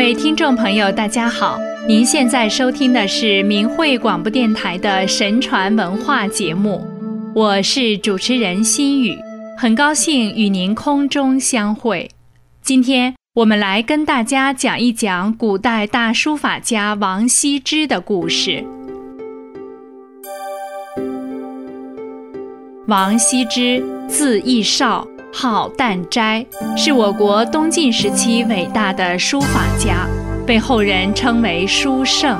各位听众朋友，大家好！您现在收听的是明慧广播电台的神传文化节目，我是主持人心雨，很高兴与您空中相会。今天我们来跟大家讲一讲古代大书法家王羲之的故事。王羲之，字逸少。号旦斋，是我国东晋时期伟大的书法家，被后人称为书圣。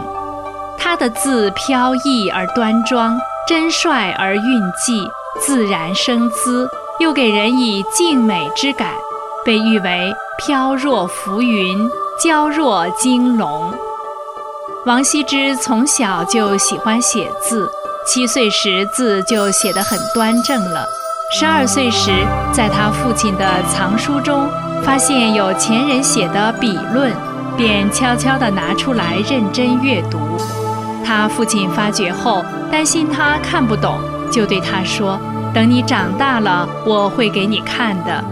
他的字飘逸而端庄，真率而韵迹，自然生姿，又给人以静美之感，被誉为飘若浮云，娇若惊龙。王羲之从小就喜欢写字，七岁时字就写得很端正了。十二岁时，在他父亲的藏书中发现有前人写的笔论，便悄悄地拿出来认真阅读。他父亲发觉后，担心他看不懂，就对他说：“等你长大了，我会给你看的。”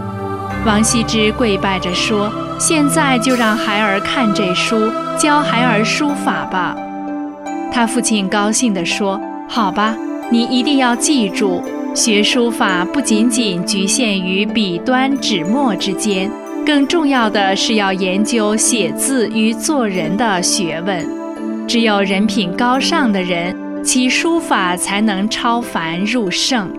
王羲之跪拜着说：“现在就让孩儿看这书，教孩儿书法吧。”他父亲高兴地说：“好吧，你一定要记住。”学书法不仅仅局限于笔端纸墨之间，更重要的是要研究写字与做人的学问。只有人品高尚的人，其书法才能超凡入圣。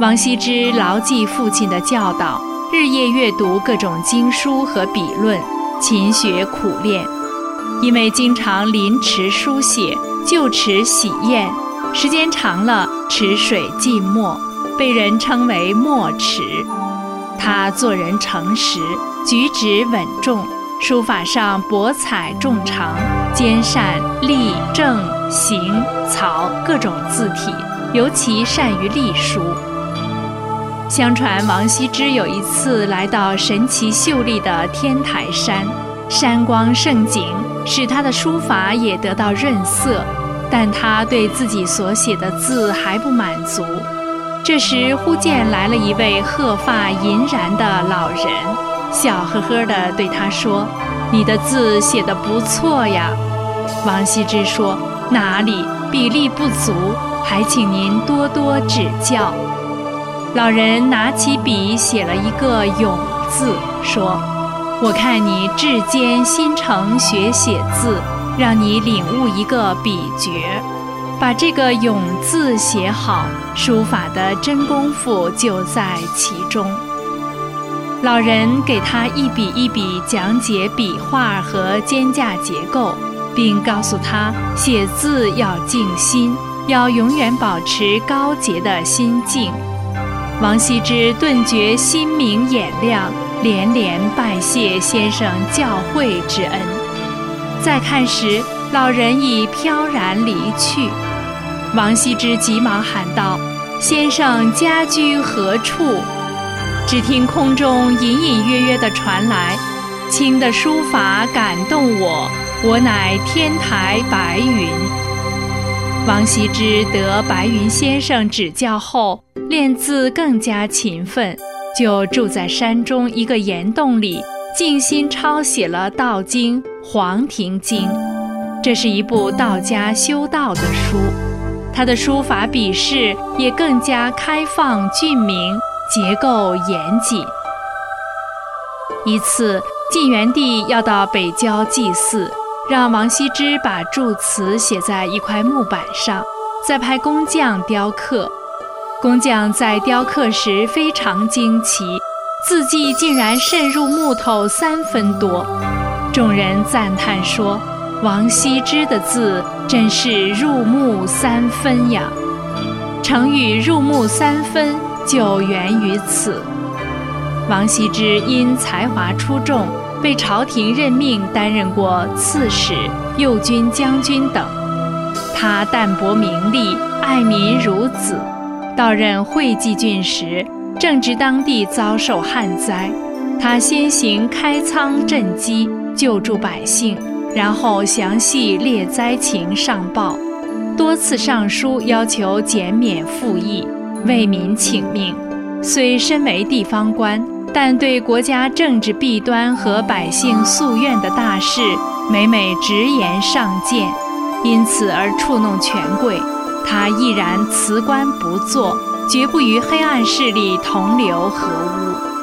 王羲之牢记父亲的教导，日夜阅读各种经书和笔论，勤学苦练。因为经常临池书写，就池洗砚。时间长了，池水浸没，被人称为墨池。他做人诚实，举止稳重，书法上博采众长，兼善隶正行草各种字体，尤其善于隶书。相传王羲之有一次来到神奇秀丽的天台山，山光胜景，使他的书法也得到润色。但他对自己所写的字还不满足。这时，忽见来了一位鹤发银髯的老人，笑呵呵地对他说：“你的字写得不错呀。”王羲之说：“哪里，笔力不足，还请您多多指教。”老人拿起笔写了一个“永”字，说：“我看你至坚心诚学写字。”让你领悟一个笔诀，把这个“永”字写好，书法的真功夫就在其中。老人给他一笔一笔讲解笔画和间架结构，并告诉他写字要静心，要永远保持高洁的心境。王羲之顿觉心明眼亮，连连拜谢先生教诲之恩。再看时，老人已飘然离去。王羲之急忙喊道：“先生家居何处？”只听空中隐隐约约地传来：“卿的书法感动我，我乃天台白云。”王羲之得白云先生指教后，练字更加勤奋，就住在山中一个岩洞里。静心抄写了《道经》《黄庭经》，这是一部道家修道的书。他的书法笔势也更加开放俊明，结构严谨。一次，晋元帝要到北郊祭祀，让王羲之把祝词写在一块木板上，再派工匠雕刻。工匠在雕刻时非常惊奇。字迹竟然渗入木头三分多，众人赞叹说：“王羲之的字真是入木三分呀！”成语“入木三分”就源于此。王羲之因才华出众，被朝廷任命担任过刺史、右军将军等。他淡泊名利，爱民如子。到任会稽郡时。正值当地遭受旱灾，他先行开仓赈饥，救助百姓，然后详细列灾情上报，多次上书要求减免赋役，为民请命。虽身为地方官，但对国家政治弊端和百姓夙愿的大事，每每直言上谏，因此而触弄权贵。他毅然辞官不做，绝不与黑暗势力同流合污。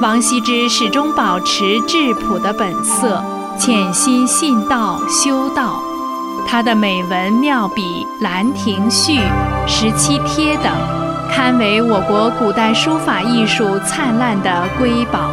王羲之始终保持质朴的本色，潜心信道修道。他的美文妙笔《兰亭序》《十七帖》等，堪为我国古代书法艺术灿烂的瑰宝。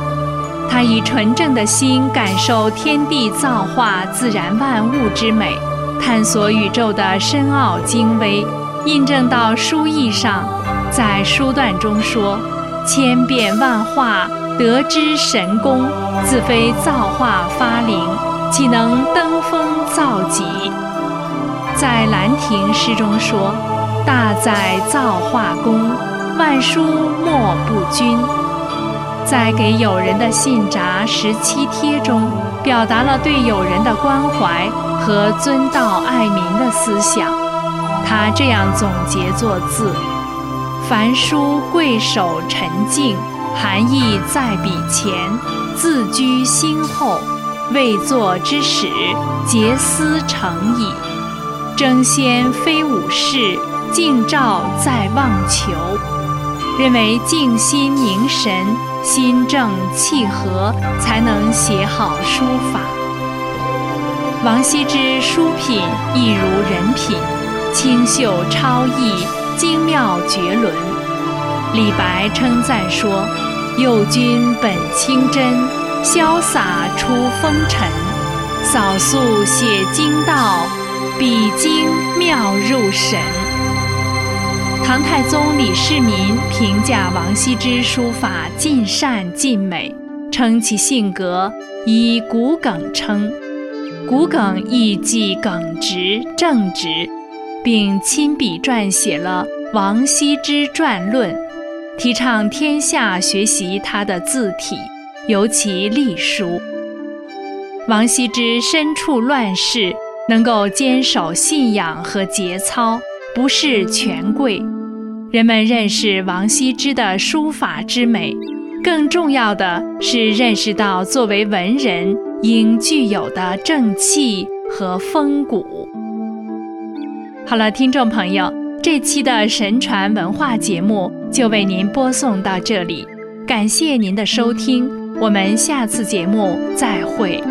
他以纯正的心感受天地造化、自然万物之美，探索宇宙的深奥精微，印证到书意上。在书段中说：“千变万化，得之神功，自非造化发灵，岂能登峰造极？”在《兰亭》诗中说：“大在造化功，万殊莫不君。”在给友人的信札十七帖中，表达了对友人的关怀和尊道爱民的思想。他这样总结作字：“凡书贵守沉静，含义在笔前，字居心后，未作之始，结思成矣。”争先非武士，静照在望求。认为静心凝神，心正气和，才能写好书法。王羲之书品亦如人品，清秀超逸，精妙绝伦。李白称赞说：“幼君本清真，潇洒出风尘，扫素写经道。”笔精妙入神。唐太宗李世民评价王羲之书法尽善尽美，称其性格以骨耿称，骨耿意即耿直正直，并亲笔撰写了《王羲之传论》，提倡天下学习他的字体，尤其隶书。王羲之身处乱世。能够坚守信仰和节操，不是权贵，人们认识王羲之的书法之美，更重要的是认识到作为文人应具有的正气和风骨。好了，听众朋友，这期的神传文化节目就为您播送到这里，感谢您的收听，我们下次节目再会。